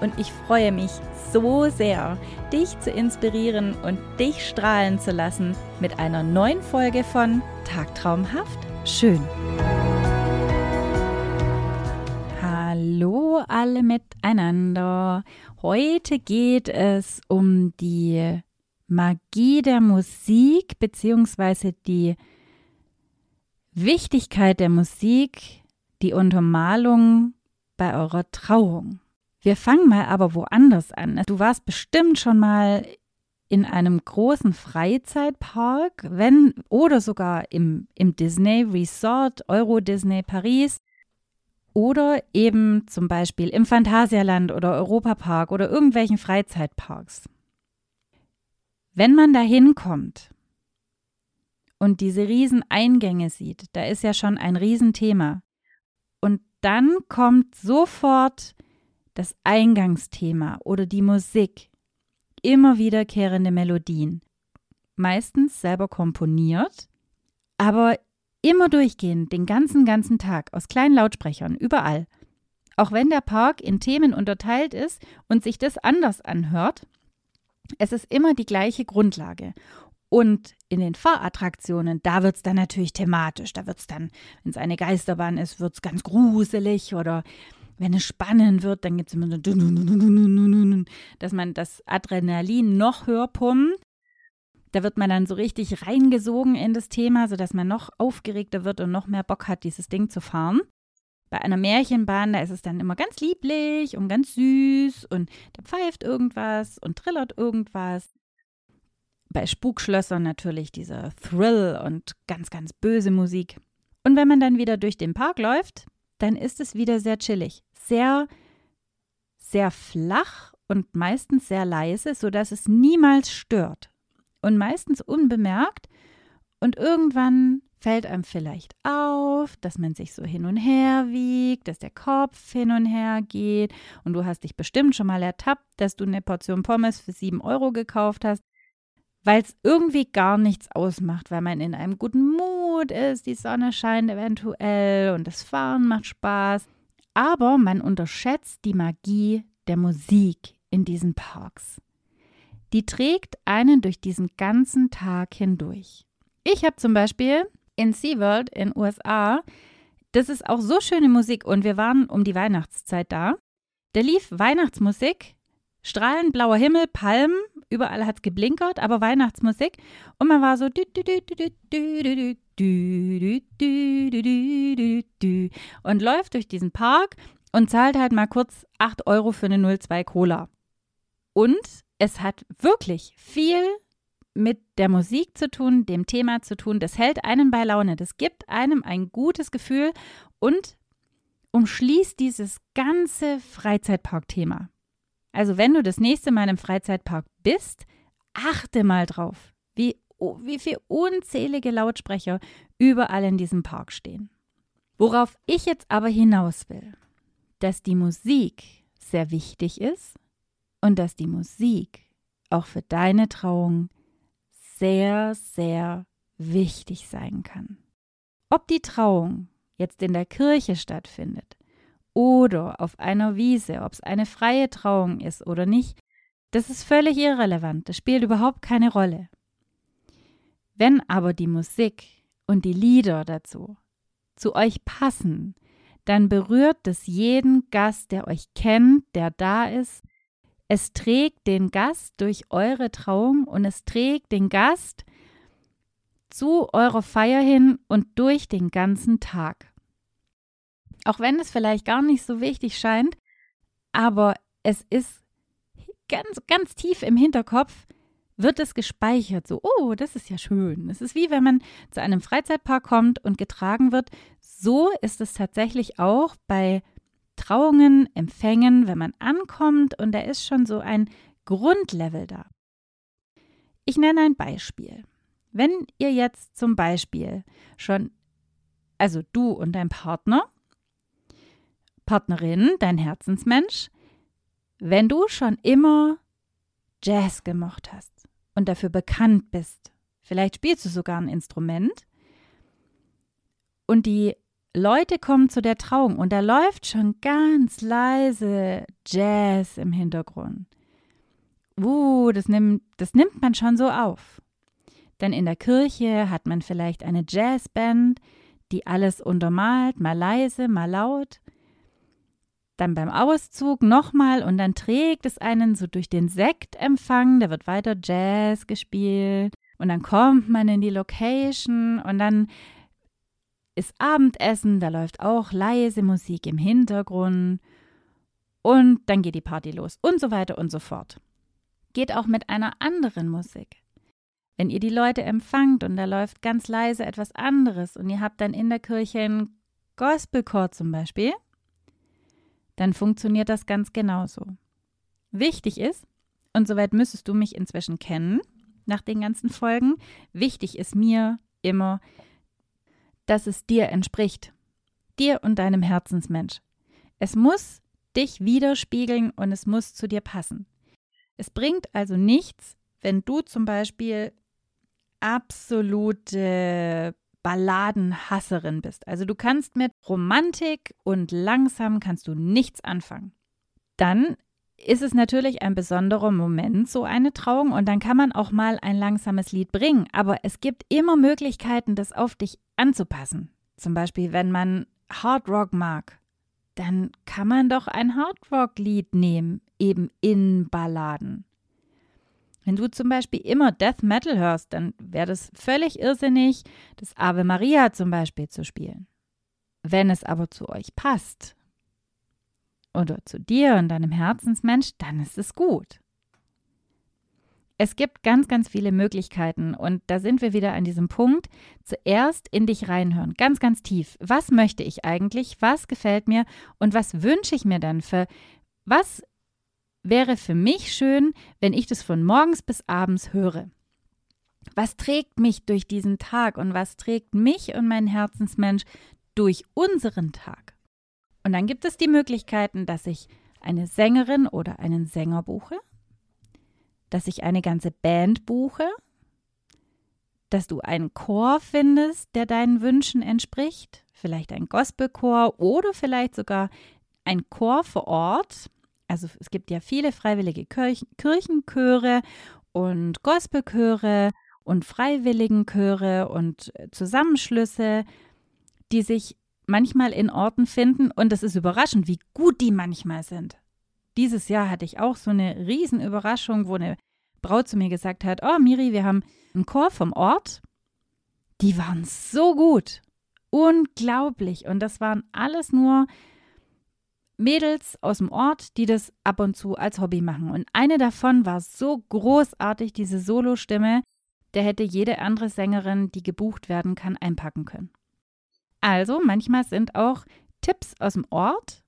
und ich freue mich so sehr, dich zu inspirieren und dich strahlen zu lassen mit einer neuen Folge von Tagtraumhaft schön. Hallo alle miteinander. Heute geht es um die Magie der Musik bzw. die Wichtigkeit der Musik, die Untermalung bei eurer Trauung. Wir fangen mal aber woanders an. Du warst bestimmt schon mal in einem großen Freizeitpark, wenn oder sogar im, im Disney Resort, Euro Disney Paris oder eben zum Beispiel im Phantasialand oder Europapark oder irgendwelchen Freizeitparks. Wenn man da hinkommt und diese riesen Eingänge sieht, da ist ja schon ein Riesenthema. Und dann kommt sofort das Eingangsthema oder die Musik, immer wiederkehrende Melodien, meistens selber komponiert, aber immer durchgehend, den ganzen, ganzen Tag, aus kleinen Lautsprechern, überall. Auch wenn der Park in Themen unterteilt ist und sich das anders anhört, es ist immer die gleiche Grundlage. Und in den Fahrattraktionen, da wird es dann natürlich thematisch. Da wird es dann, wenn es eine Geisterbahn ist, wird es ganz gruselig oder wenn es spannend wird, dann gibt es immer so, dass man das Adrenalin noch höher pumpt. Da wird man dann so richtig reingesogen in das Thema, sodass man noch aufgeregter wird und noch mehr Bock hat, dieses Ding zu fahren. Bei einer Märchenbahn, da ist es dann immer ganz lieblich und ganz süß und da pfeift irgendwas und trillert irgendwas. Bei Spukschlössern natürlich dieser Thrill und ganz, ganz böse Musik. Und wenn man dann wieder durch den Park läuft, dann ist es wieder sehr chillig sehr, sehr flach und meistens sehr leise, sodass es niemals stört und meistens unbemerkt. Und irgendwann fällt einem vielleicht auf, dass man sich so hin und her wiegt, dass der Kopf hin und her geht. Und du hast dich bestimmt schon mal ertappt, dass du eine Portion Pommes für 7 Euro gekauft hast, weil es irgendwie gar nichts ausmacht, weil man in einem guten Mut ist, die Sonne scheint eventuell und das Fahren macht Spaß. Aber man unterschätzt die Magie der Musik in diesen Parks. Die trägt einen durch diesen ganzen Tag hindurch. Ich habe zum Beispiel in SeaWorld in USA, das ist auch so schöne Musik und wir waren um die Weihnachtszeit da. Da lief Weihnachtsmusik, strahlend blauer Himmel, Palmen, überall hat es geblinkert, aber Weihnachtsmusik und man war so und läuft durch diesen Park und zahlt halt mal kurz 8 Euro für eine 02 Cola. Und es hat wirklich viel mit der Musik zu tun, dem Thema zu tun. Das hält einen bei Laune. Das gibt einem ein gutes Gefühl und umschließt dieses ganze Freizeitpark-Thema. Also wenn du das nächste Mal im Freizeitpark bist, achte mal drauf, wie wie viele unzählige Lautsprecher überall in diesem Park stehen. Worauf ich jetzt aber hinaus will, dass die Musik sehr wichtig ist und dass die Musik auch für deine Trauung sehr, sehr wichtig sein kann. Ob die Trauung jetzt in der Kirche stattfindet oder auf einer Wiese, ob es eine freie Trauung ist oder nicht, das ist völlig irrelevant, das spielt überhaupt keine Rolle. Wenn aber die Musik und die Lieder dazu zu euch passen, dann berührt es jeden Gast, der euch kennt, der da ist. Es trägt den Gast durch eure Trauung und es trägt den Gast zu eurer Feier hin und durch den ganzen Tag. Auch wenn es vielleicht gar nicht so wichtig scheint, aber es ist ganz, ganz tief im Hinterkopf, wird es gespeichert. So, oh, das ist ja schön. Es ist wie wenn man zu einem Freizeitpark kommt und getragen wird. So ist es tatsächlich auch bei Trauungen, Empfängen, wenn man ankommt und da ist schon so ein Grundlevel da. Ich nenne ein Beispiel. Wenn ihr jetzt zum Beispiel schon, also du und dein Partner, Partnerin, dein Herzensmensch, wenn du schon immer Jazz gemocht hast und dafür bekannt bist, vielleicht spielst du sogar ein Instrument und die Leute kommen zu der Trauung und da läuft schon ganz leise Jazz im Hintergrund. Uh, das nimmt, das nimmt man schon so auf. Denn in der Kirche hat man vielleicht eine Jazzband, die alles untermalt, mal leise, mal laut. Dann beim Auszug nochmal und dann trägt es einen so durch den Sektempfang, da wird weiter Jazz gespielt und dann kommt man in die Location und dann ist Abendessen, da läuft auch leise Musik im Hintergrund und dann geht die Party los und so weiter und so fort. Geht auch mit einer anderen Musik. Wenn ihr die Leute empfangt und da läuft ganz leise etwas anderes und ihr habt dann in der Kirche einen Gospelchor zum Beispiel, dann funktioniert das ganz genauso. Wichtig ist, und soweit müsstest du mich inzwischen kennen, nach den ganzen Folgen, wichtig ist mir immer, dass es dir entspricht. Dir und deinem Herzensmensch. Es muss dich widerspiegeln und es muss zu dir passen. Es bringt also nichts, wenn du zum Beispiel absolute Balladenhasserin bist. Also du kannst mit Romantik und langsam kannst du nichts anfangen. Dann ist es natürlich ein besonderer Moment, so eine Trauung, und dann kann man auch mal ein langsames Lied bringen. Aber es gibt immer Möglichkeiten, das auf dich anzupassen. Zum Beispiel, wenn man Hard Rock mag, dann kann man doch ein Hard Rock-Lied nehmen, eben in Balladen. Wenn du zum Beispiel immer Death Metal hörst, dann wäre das völlig irrsinnig, das Ave Maria zum Beispiel zu spielen. Wenn es aber zu euch passt oder zu dir und deinem Herzensmensch, dann ist es gut. Es gibt ganz, ganz viele Möglichkeiten und da sind wir wieder an diesem Punkt. Zuerst in dich reinhören, ganz, ganz tief. Was möchte ich eigentlich? Was gefällt mir? Und was wünsche ich mir dann für, was wäre für mich schön, wenn ich das von morgens bis abends höre? Was trägt mich durch diesen Tag und was trägt mich und meinen Herzensmensch durch unseren Tag? Und dann gibt es die Möglichkeiten, dass ich eine Sängerin oder einen Sänger buche, dass ich eine ganze Band buche, dass du einen Chor findest, der deinen Wünschen entspricht, vielleicht ein Gospelchor oder vielleicht sogar ein Chor vor Ort. Also es gibt ja viele freiwillige Kirchen, Kirchenchöre und Gospelchöre und Freiwilligenchöre und Zusammenschlüsse, die sich manchmal in Orten finden und es ist überraschend, wie gut die manchmal sind. Dieses Jahr hatte ich auch so eine Riesenüberraschung, wo eine Braut zu mir gesagt hat, oh Miri, wir haben einen Chor vom Ort. Die waren so gut. Unglaublich. Und das waren alles nur Mädels aus dem Ort, die das ab und zu als Hobby machen. Und eine davon war so großartig, diese Solostimme, der hätte jede andere Sängerin, die gebucht werden kann, einpacken können. Also manchmal sind auch Tipps aus dem Ort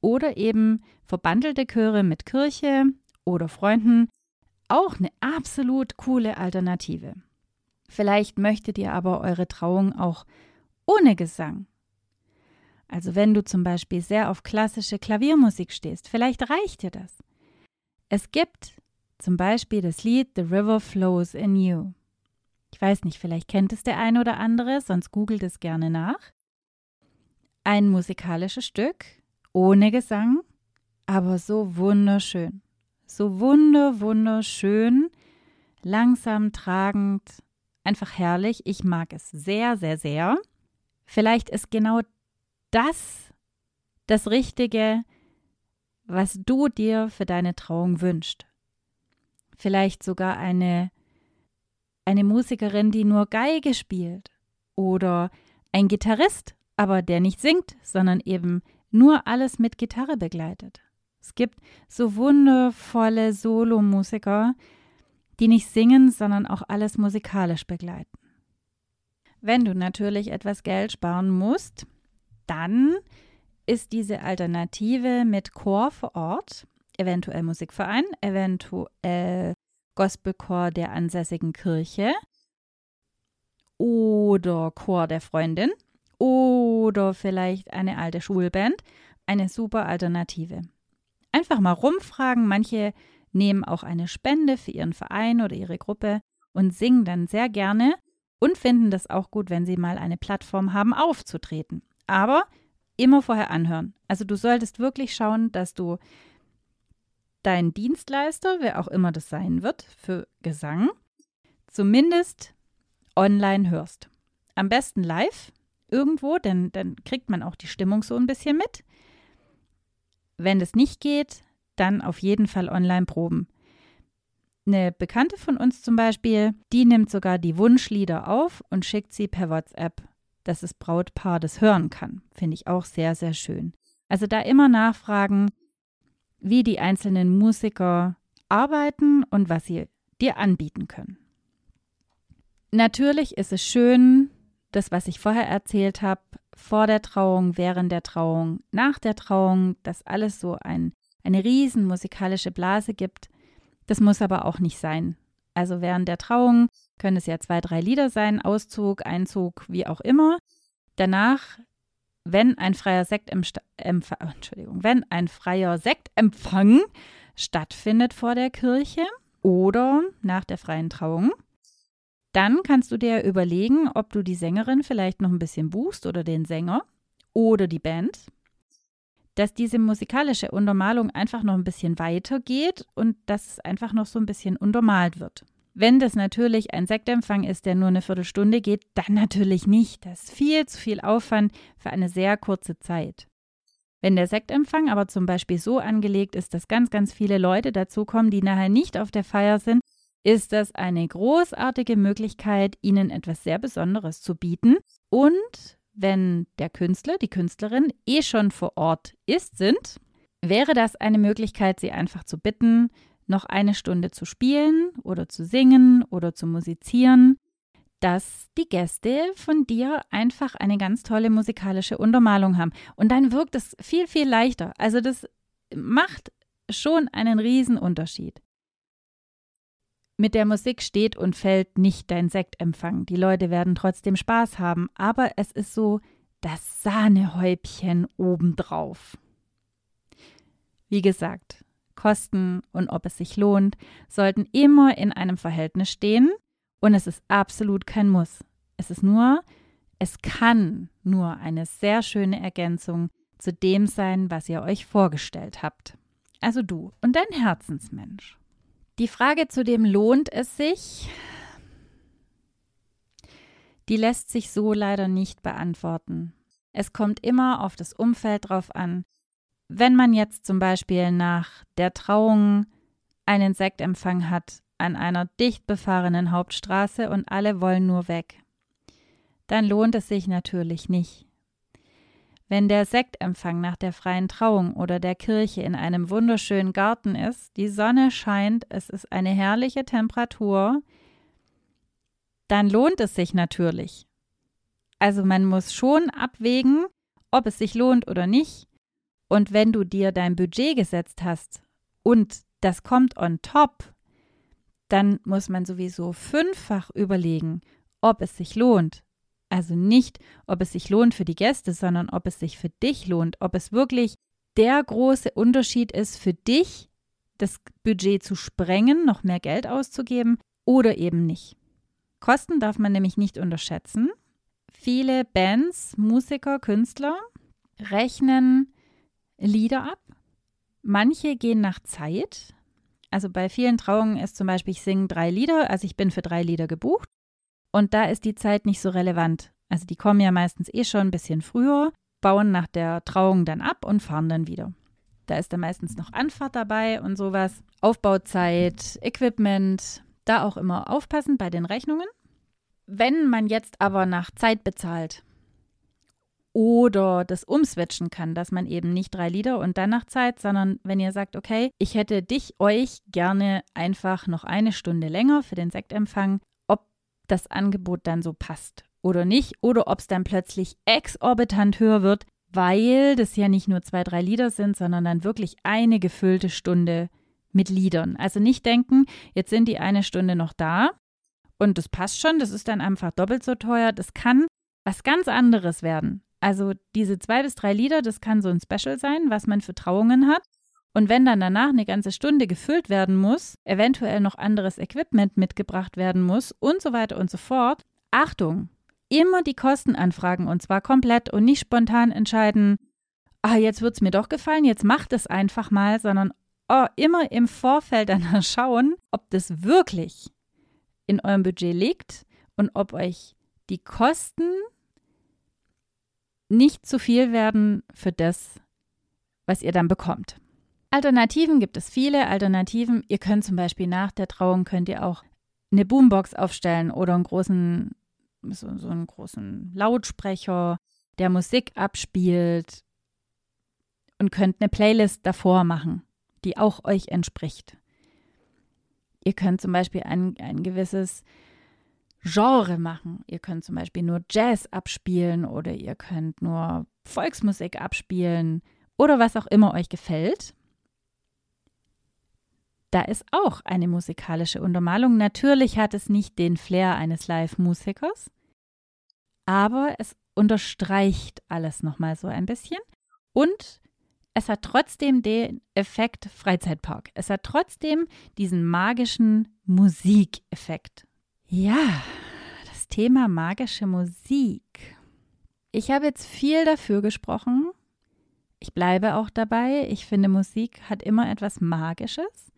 oder eben verbandelte Chöre mit Kirche oder Freunden auch eine absolut coole Alternative. Vielleicht möchtet ihr aber eure Trauung auch ohne Gesang. Also wenn du zum Beispiel sehr auf klassische Klaviermusik stehst, vielleicht reicht dir das. Es gibt zum Beispiel das Lied The River Flows in You. Ich weiß nicht, vielleicht kennt es der eine oder andere, sonst googelt es gerne nach. Ein musikalisches Stück, ohne Gesang, aber so wunderschön. So wunder, wunderschön, langsam tragend, einfach herrlich. Ich mag es sehr, sehr, sehr. Vielleicht ist genau das das Richtige, was du dir für deine Trauung wünschst. Vielleicht sogar eine, eine Musikerin, die nur Geige spielt oder ein Gitarrist, aber der nicht singt, sondern eben nur alles mit Gitarre begleitet. Es gibt so wundervolle Solomusiker, die nicht singen, sondern auch alles musikalisch begleiten. Wenn du natürlich etwas Geld sparen musst, dann ist diese Alternative mit Chor vor Ort, eventuell Musikverein, eventuell Gospelchor der ansässigen Kirche oder Chor der Freundin oder vielleicht eine alte Schulband. Eine super Alternative. Einfach mal rumfragen. Manche nehmen auch eine Spende für ihren Verein oder ihre Gruppe und singen dann sehr gerne und finden das auch gut, wenn sie mal eine Plattform haben, aufzutreten. Aber immer vorher anhören. Also du solltest wirklich schauen, dass du deinen Dienstleister, wer auch immer das sein wird, für Gesang, zumindest online hörst. Am besten live irgendwo, denn dann kriegt man auch die Stimmung so ein bisschen mit. Wenn das nicht geht, dann auf jeden Fall online proben. Eine Bekannte von uns zum Beispiel, die nimmt sogar die Wunschlieder auf und schickt sie per WhatsApp, dass das Brautpaar das hören kann. Finde ich auch sehr, sehr schön. Also da immer nachfragen, wie die einzelnen Musiker arbeiten und was sie dir anbieten können. Natürlich ist es schön, das, was ich vorher erzählt habe, vor der Trauung, während der Trauung, nach der Trauung, dass alles so ein, eine riesen musikalische Blase gibt. Das muss aber auch nicht sein. Also während der Trauung können es ja zwei, drei Lieder sein, Auszug, Einzug, wie auch immer. Danach, wenn ein freier Sektempfang, oh, Entschuldigung, wenn ein freier Sektempfang stattfindet vor der Kirche oder nach der freien Trauung, dann kannst du dir überlegen, ob du die Sängerin vielleicht noch ein bisschen buchst oder den Sänger oder die Band, dass diese musikalische Untermalung einfach noch ein bisschen weitergeht und dass es einfach noch so ein bisschen untermalt wird. Wenn das natürlich ein Sektempfang ist, der nur eine Viertelstunde geht, dann natürlich nicht. Das ist viel zu viel Aufwand für eine sehr kurze Zeit. Wenn der Sektempfang aber zum Beispiel so angelegt ist, dass ganz, ganz viele Leute dazukommen, die nachher nicht auf der Feier sind, ist das eine großartige Möglichkeit, ihnen etwas sehr Besonderes zu bieten. Und wenn der Künstler, die Künstlerin eh schon vor Ort ist, sind, wäre das eine Möglichkeit, sie einfach zu bitten, noch eine Stunde zu spielen oder zu singen oder zu musizieren, dass die Gäste von dir einfach eine ganz tolle musikalische Untermalung haben. Und dann wirkt es viel, viel leichter. Also das macht schon einen riesen Unterschied. Mit der Musik steht und fällt nicht dein Sektempfang. Die Leute werden trotzdem Spaß haben, aber es ist so das Sahnehäubchen obendrauf. Wie gesagt, Kosten und ob es sich lohnt, sollten immer in einem Verhältnis stehen und es ist absolut kein Muss. Es ist nur, es kann nur eine sehr schöne Ergänzung zu dem sein, was ihr euch vorgestellt habt. Also du und dein Herzensmensch. Die Frage zu dem lohnt es sich, die lässt sich so leider nicht beantworten. Es kommt immer auf das Umfeld drauf an. Wenn man jetzt zum Beispiel nach der Trauung einen Sektempfang hat an einer dicht befahrenen Hauptstraße und alle wollen nur weg, dann lohnt es sich natürlich nicht. Wenn der Sektempfang nach der freien Trauung oder der Kirche in einem wunderschönen Garten ist, die Sonne scheint, es ist eine herrliche Temperatur, dann lohnt es sich natürlich. Also man muss schon abwägen, ob es sich lohnt oder nicht. Und wenn du dir dein Budget gesetzt hast und das kommt on top, dann muss man sowieso fünffach überlegen, ob es sich lohnt. Also nicht, ob es sich lohnt für die Gäste, sondern ob es sich für dich lohnt, ob es wirklich der große Unterschied ist für dich, das Budget zu sprengen, noch mehr Geld auszugeben oder eben nicht. Kosten darf man nämlich nicht unterschätzen. Viele Bands, Musiker, Künstler rechnen Lieder ab. Manche gehen nach Zeit. Also bei vielen Trauungen ist zum Beispiel, ich singe drei Lieder, also ich bin für drei Lieder gebucht. Und da ist die Zeit nicht so relevant. Also die kommen ja meistens eh schon ein bisschen früher, bauen nach der Trauung dann ab und fahren dann wieder. Da ist dann meistens noch Anfahrt dabei und sowas. Aufbauzeit, Equipment, da auch immer aufpassen bei den Rechnungen. Wenn man jetzt aber nach Zeit bezahlt oder das umswitchen kann, dass man eben nicht drei Lieder und dann nach Zeit, sondern wenn ihr sagt, okay, ich hätte dich, euch gerne einfach noch eine Stunde länger für den Sektempfang das Angebot dann so passt oder nicht, oder ob es dann plötzlich exorbitant höher wird, weil das ja nicht nur zwei, drei Lieder sind, sondern dann wirklich eine gefüllte Stunde mit Liedern. Also nicht denken, jetzt sind die eine Stunde noch da und das passt schon, das ist dann einfach doppelt so teuer. Das kann was ganz anderes werden. Also diese zwei bis drei Lieder, das kann so ein Special sein, was man für Trauungen hat. Und wenn dann danach eine ganze Stunde gefüllt werden muss, eventuell noch anderes Equipment mitgebracht werden muss und so weiter und so fort, Achtung, immer die Kosten anfragen und zwar komplett und nicht spontan entscheiden, ah, jetzt wird es mir doch gefallen, jetzt macht es einfach mal, sondern oh, immer im Vorfeld danach schauen, ob das wirklich in eurem Budget liegt und ob euch die Kosten nicht zu viel werden für das, was ihr dann bekommt. Alternativen gibt es viele. Alternativen, ihr könnt zum Beispiel nach der Trauung könnt ihr auch eine Boombox aufstellen oder einen großen, so, so einen großen Lautsprecher, der Musik abspielt und könnt eine Playlist davor machen, die auch euch entspricht. Ihr könnt zum Beispiel ein, ein gewisses Genre machen. Ihr könnt zum Beispiel nur Jazz abspielen oder ihr könnt nur Volksmusik abspielen oder was auch immer euch gefällt. Da ist auch eine musikalische Untermalung. Natürlich hat es nicht den Flair eines Live-Musikers, aber es unterstreicht alles nochmal so ein bisschen. Und es hat trotzdem den Effekt Freizeitpark. Es hat trotzdem diesen magischen Musikeffekt. Ja, das Thema magische Musik. Ich habe jetzt viel dafür gesprochen. Ich bleibe auch dabei. Ich finde, Musik hat immer etwas Magisches.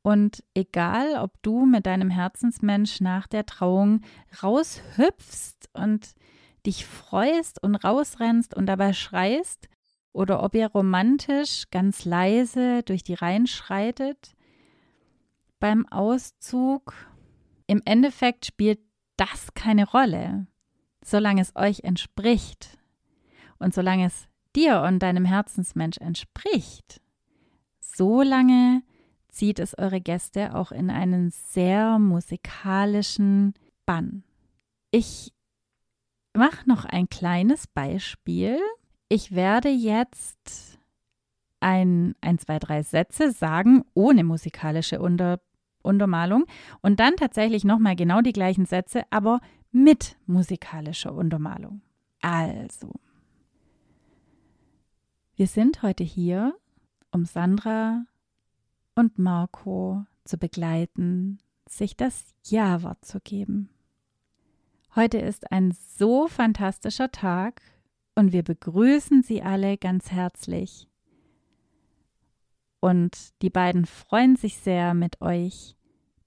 Und egal, ob du mit deinem Herzensmensch nach der Trauung raushüpfst und dich freust und rausrennst und dabei schreist, oder ob ihr romantisch ganz leise durch die Reihen schreitet, beim Auszug im Endeffekt spielt das keine Rolle, solange es euch entspricht und solange es dir und deinem Herzensmensch entspricht. Solange zieht es eure Gäste auch in einen sehr musikalischen Bann. Ich mache noch ein kleines Beispiel. Ich werde jetzt ein, ein, zwei, drei Sätze sagen ohne musikalische Unter Untermalung und dann tatsächlich nochmal genau die gleichen Sätze, aber mit musikalischer Untermalung. Also, wir sind heute hier, um Sandra und Marco zu begleiten, sich das Ja-Wort zu geben. Heute ist ein so fantastischer Tag und wir begrüßen Sie alle ganz herzlich und die beiden freuen sich sehr, mit euch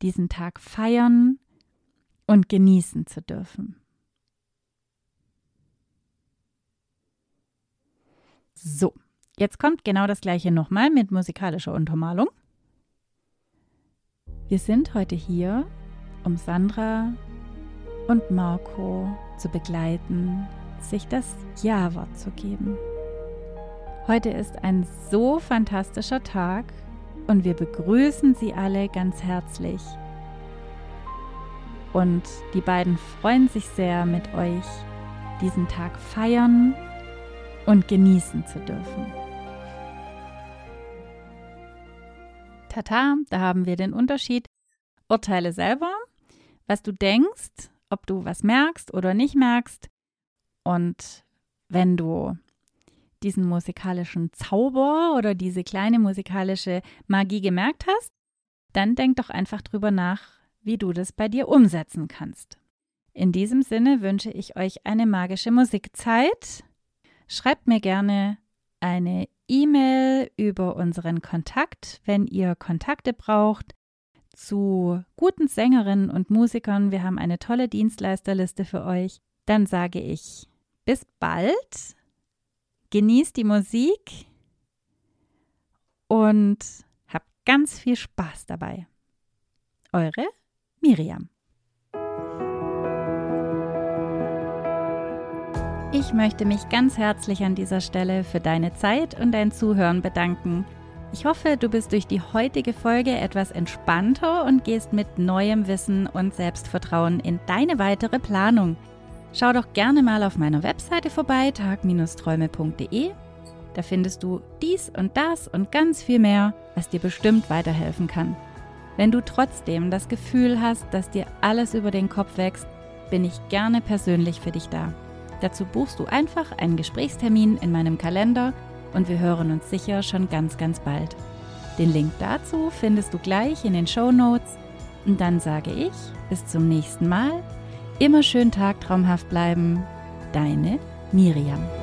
diesen Tag feiern und genießen zu dürfen. So, jetzt kommt genau das gleiche nochmal mit musikalischer Untermalung. Wir sind heute hier, um Sandra und Marco zu begleiten, sich das Ja-Wort zu geben. Heute ist ein so fantastischer Tag und wir begrüßen Sie alle ganz herzlich. Und die beiden freuen sich sehr, mit euch diesen Tag feiern und genießen zu dürfen. Tata, da haben wir den Unterschied. Urteile selber, was du denkst, ob du was merkst oder nicht merkst. Und wenn du diesen musikalischen Zauber oder diese kleine musikalische Magie gemerkt hast, dann denk doch einfach drüber nach, wie du das bei dir umsetzen kannst. In diesem Sinne wünsche ich euch eine magische Musikzeit. Schreibt mir gerne eine E-Mail über unseren Kontakt, wenn ihr Kontakte braucht zu guten Sängerinnen und Musikern. Wir haben eine tolle Dienstleisterliste für euch. Dann sage ich bis bald genießt die Musik und habt ganz viel Spaß dabei. Eure Miriam. Ich möchte mich ganz herzlich an dieser Stelle für deine Zeit und dein Zuhören bedanken. Ich hoffe, du bist durch die heutige Folge etwas entspannter und gehst mit neuem Wissen und Selbstvertrauen in deine weitere Planung. Schau doch gerne mal auf meiner Webseite vorbei, tag-träume.de. Da findest du dies und das und ganz viel mehr, was dir bestimmt weiterhelfen kann. Wenn du trotzdem das Gefühl hast, dass dir alles über den Kopf wächst, bin ich gerne persönlich für dich da. Dazu buchst du einfach einen Gesprächstermin in meinem Kalender und wir hören uns sicher schon ganz, ganz bald. Den Link dazu findest du gleich in den Show Notes. Und dann sage ich bis zum nächsten Mal. Immer schön tagtraumhaft bleiben. Deine Miriam.